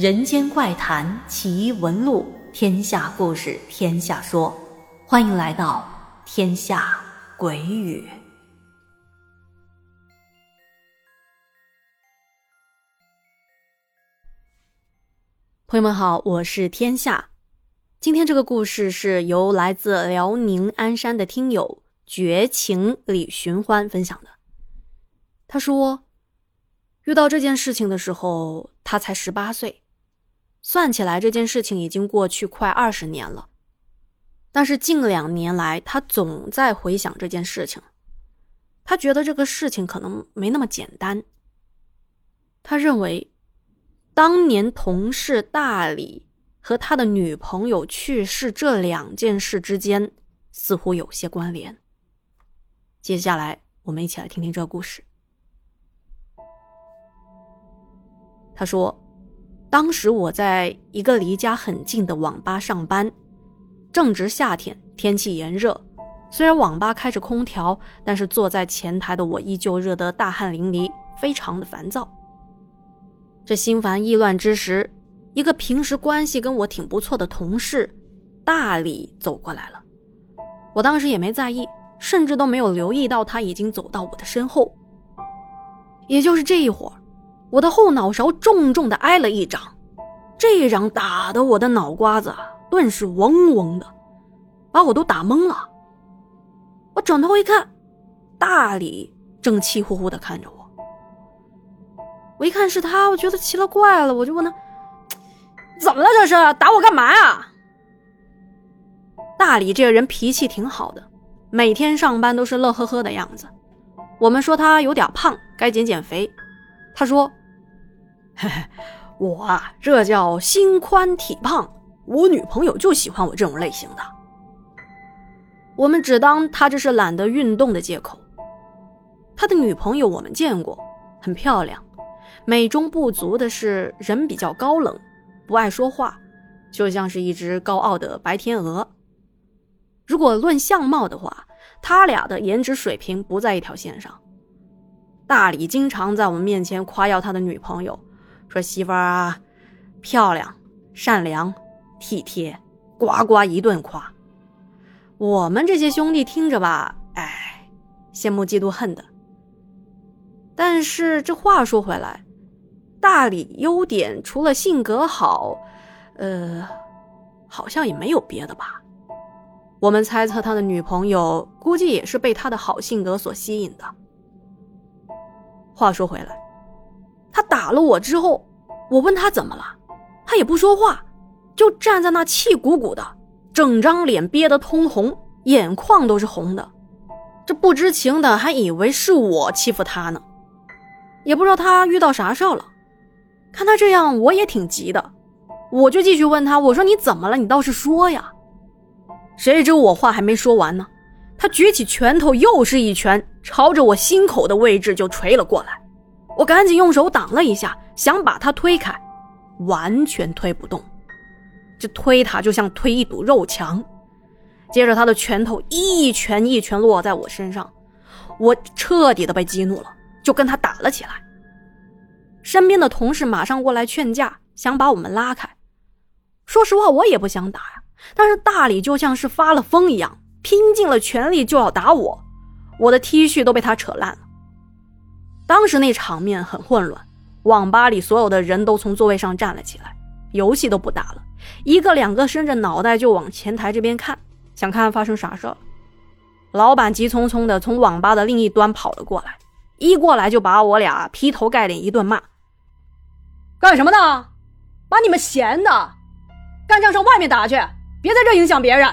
人间怪谈奇闻录，天下故事天下说，欢迎来到天下鬼语。朋友们好，我是天下。今天这个故事是由来自辽宁鞍山的听友绝情李寻欢分享的。他说，遇到这件事情的时候，他才十八岁。算起来，这件事情已经过去快二十年了。但是近两年来，他总在回想这件事情。他觉得这个事情可能没那么简单。他认为，当年同事大李和他的女朋友去世这两件事之间似乎有些关联。接下来，我们一起来听听这个故事。他说。当时我在一个离家很近的网吧上班，正值夏天，天气炎热。虽然网吧开着空调，但是坐在前台的我依旧热得大汗淋漓，非常的烦躁。这心烦意乱之时，一个平时关系跟我挺不错的同事大李走过来了。我当时也没在意，甚至都没有留意到他已经走到我的身后。也就是这一会儿。我的后脑勺重重的挨了一掌，这一掌打得我的脑瓜子顿时嗡嗡的，把我都打懵了。我转头一看，大李正气呼呼的看着我。我一看是他，我觉得奇了怪了，我就问他：“怎么了？这是打我干嘛呀？”大李这个人脾气挺好的，每天上班都是乐呵呵的样子。我们说他有点胖，该减减肥。他说。嘿嘿，我啊，这叫心宽体胖。我女朋友就喜欢我这种类型的。我们只当他这是懒得运动的借口。他的女朋友我们见过，很漂亮，美中不足的是人比较高冷，不爱说话，就像是一只高傲的白天鹅。如果论相貌的话，他俩的颜值水平不在一条线上。大李经常在我们面前夸耀他的女朋友。说媳妇儿啊，漂亮、善良、体贴，呱呱一顿夸。我们这些兄弟听着吧，哎，羡慕嫉妒恨的。但是这话说回来，大理优点除了性格好，呃，好像也没有别的吧。我们猜测他的女朋友估计也是被他的好性格所吸引的。话说回来。他打了我之后，我问他怎么了，他也不说话，就站在那气鼓鼓的，整张脸憋得通红，眼眶都是红的。这不知情的还以为是我欺负他呢，也不知道他遇到啥事了。看他这样，我也挺急的，我就继续问他，我说你怎么了？你倒是说呀！谁知我话还没说完呢，他举起拳头又是一拳，朝着我心口的位置就捶了过来。我赶紧用手挡了一下，想把他推开，完全推不动。这推他就像推一堵肉墙。接着他的拳头一拳一拳落在我身上，我彻底的被激怒了，就跟他打了起来。身边的同事马上过来劝架，想把我们拉开。说实话，我也不想打呀，但是大李就像是发了疯一样，拼尽了全力就要打我，我的 T 恤都被他扯烂了。当时那场面很混乱，网吧里所有的人都从座位上站了起来，游戏都不打了，一个两个伸着脑袋就往前台这边看，想看发生啥事了。老板急匆匆的从网吧的另一端跑了过来，一过来就把我俩劈头盖脸一顿骂：“干什么呢？把你们闲的，干仗上外面打去，别在这影响别人。”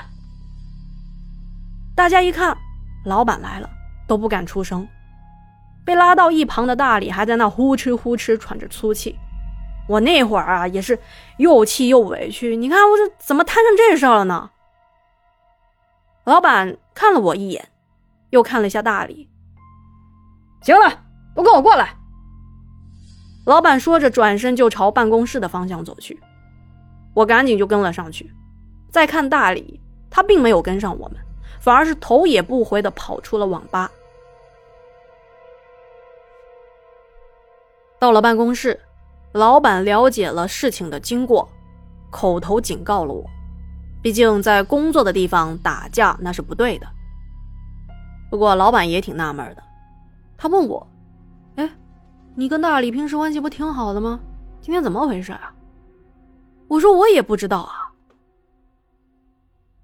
大家一看，老板来了，都不敢出声。被拉到一旁的大李还在那呼哧呼哧喘着粗气，我那会儿啊也是又气又委屈。你看我这怎么摊上这事了呢？老板看了我一眼，又看了一下大李。行了，都跟我过来。老板说着，转身就朝办公室的方向走去。我赶紧就跟了上去。再看大李，他并没有跟上我们，反而是头也不回的跑出了网吧。到了办公室，老板了解了事情的经过，口头警告了我。毕竟在工作的地方打架那是不对的。不过老板也挺纳闷的，他问我：“哎，你跟大李平时关系不挺好的吗？今天怎么回事啊？”我说：“我也不知道啊。”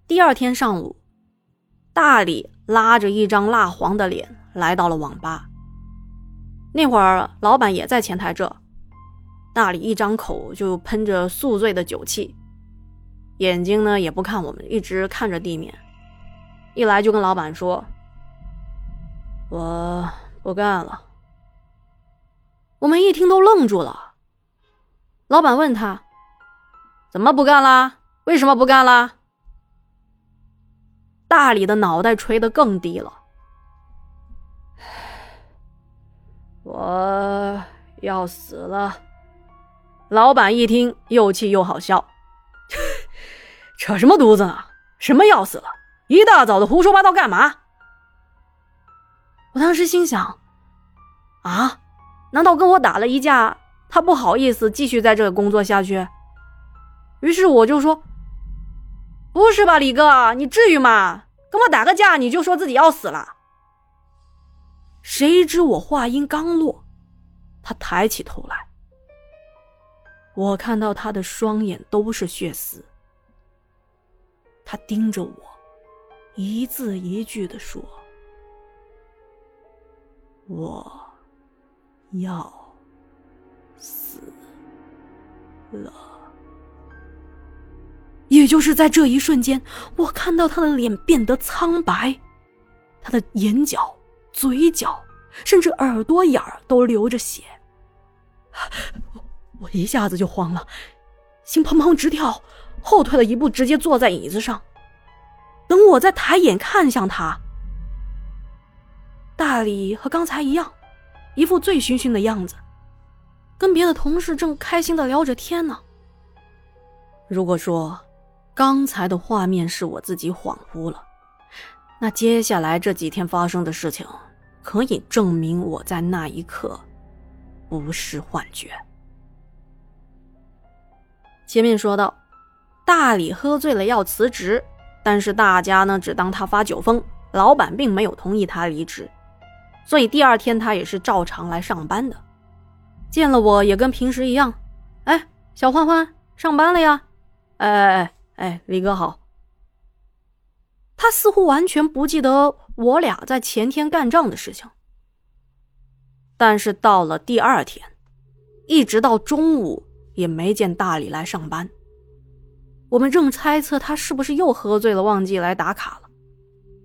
第二天上午，大李拉着一张蜡黄的脸来到了网吧。那会儿老板也在前台这，大理一张口就喷着宿醉的酒气。眼睛呢也不看我们，一直看着地面。一来就跟老板说：“我不干了。”我们一听都愣住了。老板问他：“怎么不干啦？为什么不干啦？”大理的脑袋垂得更低了。我要死了。老板一听，又气又好笑。扯什么犊子呢？什么要死了？一大早的胡说八道干嘛？我当时心想：啊，难道跟我打了一架，他不好意思继续在这工作下去？于是我就说：“不是吧，李哥，你至于吗？跟我打个架你就说自己要死了？”谁知我话音刚落，他抬起头来，我看到他的双眼都是血丝。他盯着我，一字一句的说：“我要死了。”也就是在这一瞬间，我看到他的脸变得苍白，他的眼角、嘴角，甚至耳朵眼儿都流着血。我一下子就慌了，心砰砰直跳。后退了一步，直接坐在椅子上。等我再抬眼看向他，大李和刚才一样，一副醉醺醺的样子，跟别的同事正开心的聊着天呢。如果说刚才的画面是我自己恍惚了，那接下来这几天发生的事情，可以证明我在那一刻不是幻觉。前面说到。大李喝醉了要辞职，但是大家呢只当他发酒疯，老板并没有同意他离职，所以第二天他也是照常来上班的。见了我也跟平时一样，哎，小欢欢上班了呀？哎哎哎哎，李哥好。他似乎完全不记得我俩在前天干仗的事情。但是到了第二天，一直到中午也没见大李来上班。我们正猜测他是不是又喝醉了，忘记来打卡了。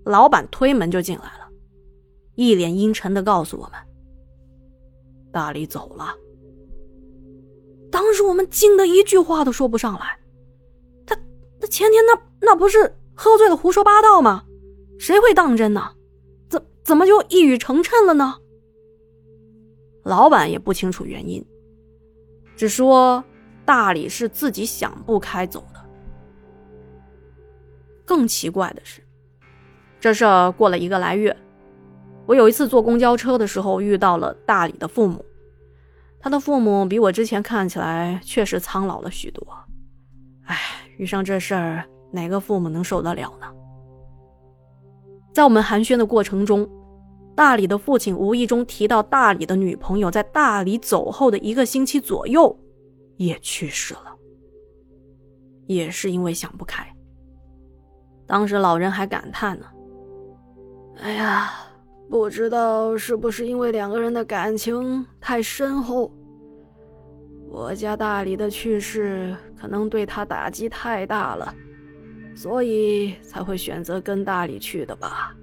老板推门就进来了，一脸阴沉的告诉我们：“大李走了。”当时我们惊得一句话都说不上来。他他前天那那不是喝醉了胡说八道吗？谁会当真呢？怎怎么就一语成谶了呢？老板也不清楚原因，只说大理是自己想不开走的。更奇怪的是，这事儿过了一个来月，我有一次坐公交车的时候遇到了大理的父母。他的父母比我之前看起来确实苍老了许多。唉，遇上这事儿，哪个父母能受得了呢？在我们寒暄的过程中，大李的父亲无意中提到，大李的女朋友在大李走后的一个星期左右也去世了，也是因为想不开。当时老人还感叹呢：“哎呀，不知道是不是因为两个人的感情太深厚，我家大李的去世可能对他打击太大了，所以才会选择跟大理去的吧。”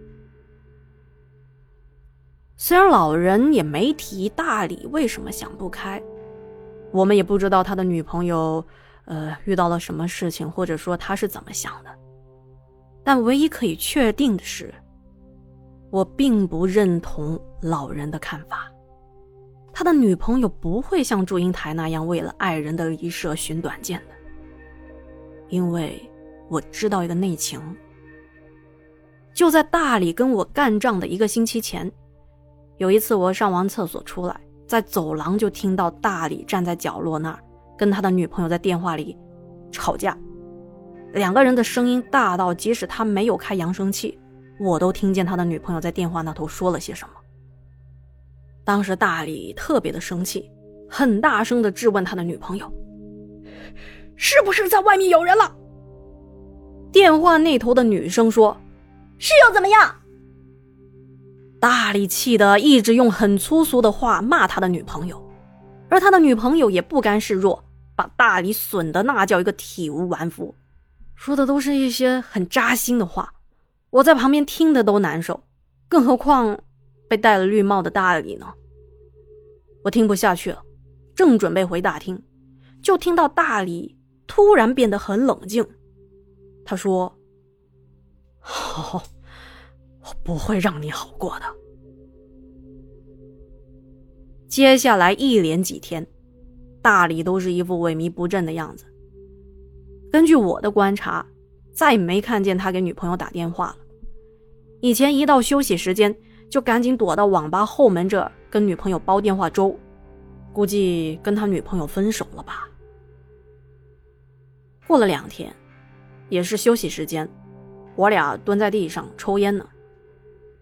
虽然老人也没提大理为什么想不开，我们也不知道他的女朋友，呃，遇到了什么事情，或者说他是怎么想的。但唯一可以确定的是，我并不认同老人的看法。他的女朋友不会像祝英台那样为了爱人的离舍寻短见的，因为我知道一个内情。就在大理跟我干仗的一个星期前，有一次我上完厕所出来，在走廊就听到大理站在角落那儿，跟他的女朋友在电话里吵架，两个人的声音大到即使他没有开扬声器，我都听见他的女朋友在电话那头说了些什么。当时大理特别的生气，很大声的质问他的女朋友：“是不是在外面有人了？”电话那头的女生说：“是又怎么样？”大力气的一直用很粗俗的话骂他的女朋友，而他的女朋友也不甘示弱，把大力损的那叫一个体无完肤，说的都是一些很扎心的话，我在旁边听的都难受，更何况被戴了绿帽的大力呢？我听不下去了，正准备回大厅，就听到大力突然变得很冷静，他说：“好。”我不会让你好过的。接下来一连几天，大理都是一副萎靡不振的样子。根据我的观察，再没看见他给女朋友打电话了。以前一到休息时间，就赶紧躲到网吧后门这跟女朋友煲电话粥，估计跟他女朋友分手了吧。过了两天，也是休息时间，我俩蹲在地上抽烟呢。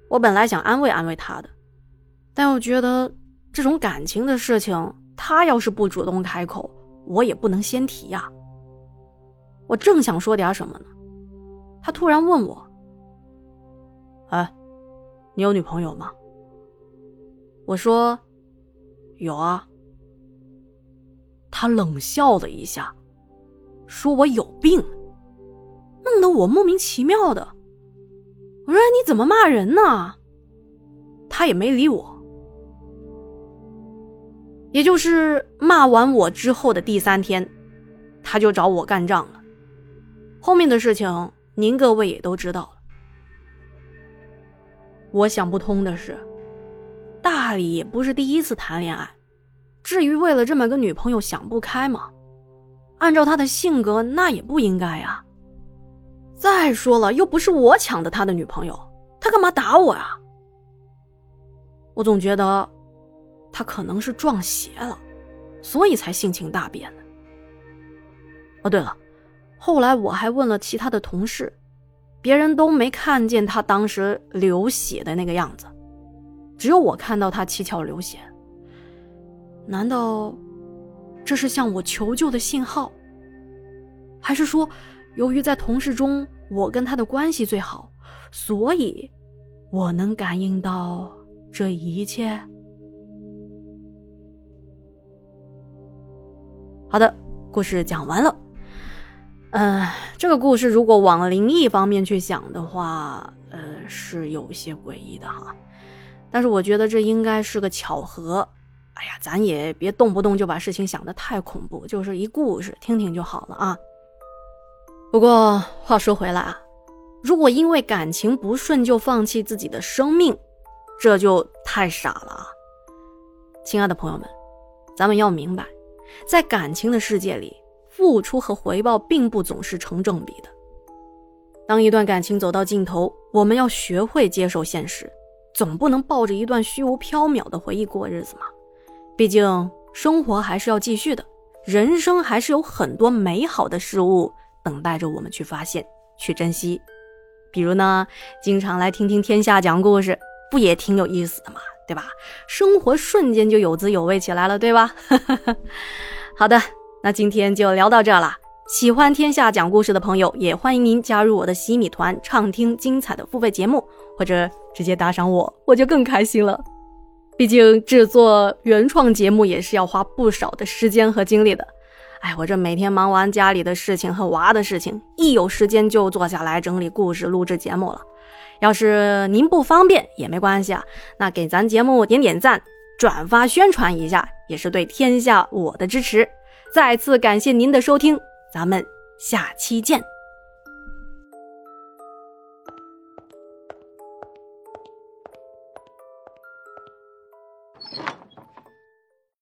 我本来想安慰安慰他的，但又觉得这种感情的事情，他要是不主动开口，我也不能先提呀。我正想说点什么呢，他突然问我：“哎，你有女朋友吗？”我说：“有啊。”他冷笑了一下，说我有病，我莫名其妙的。我说你怎么骂人呢？他也没理我。也就是骂完我之后的第三天，他就找我干仗了。后面的事情您各位也都知道了。我想不通的是，大理也不是第一次谈恋爱，至于为了这么个女朋友想不开吗？按照他的性格，那也不应该呀。再说了，又不是我抢的他的女朋友，他干嘛打我啊？我总觉得他可能是撞邪了，所以才性情大变的。哦，对了，后来我还问了其他的同事，别人都没看见他当时流血的那个样子，只有我看到他七窍流血。难道这是向我求救的信号？还是说，由于在同事中？我跟他的关系最好，所以我能感应到这一切。好的，故事讲完了。嗯，这个故事如果往灵异方面去想的话，呃，是有些诡异的哈。但是我觉得这应该是个巧合。哎呀，咱也别动不动就把事情想的太恐怖，就是一故事听听就好了啊。不过话说回来啊，如果因为感情不顺就放弃自己的生命，这就太傻了啊！亲爱的朋友们，咱们要明白，在感情的世界里，付出和回报并不总是成正比的。当一段感情走到尽头，我们要学会接受现实，总不能抱着一段虚无缥缈的回忆过日子嘛。毕竟生活还是要继续的，人生还是有很多美好的事物。等待着我们去发现、去珍惜，比如呢，经常来听听天下讲故事，不也挺有意思的嘛，对吧？生活瞬间就有滋有味起来了，对吧？好的，那今天就聊到这了。喜欢天下讲故事的朋友，也欢迎您加入我的洗米团，畅听精彩的付费节目，或者直接打赏我，我就更开心了。毕竟制作原创节目也是要花不少的时间和精力的。哎，我这每天忙完家里的事情和娃的事情，一有时间就坐下来整理故事、录制节目了。要是您不方便也没关系啊，那给咱节目点点赞、转发宣传一下，也是对天下我的支持。再次感谢您的收听，咱们下期见。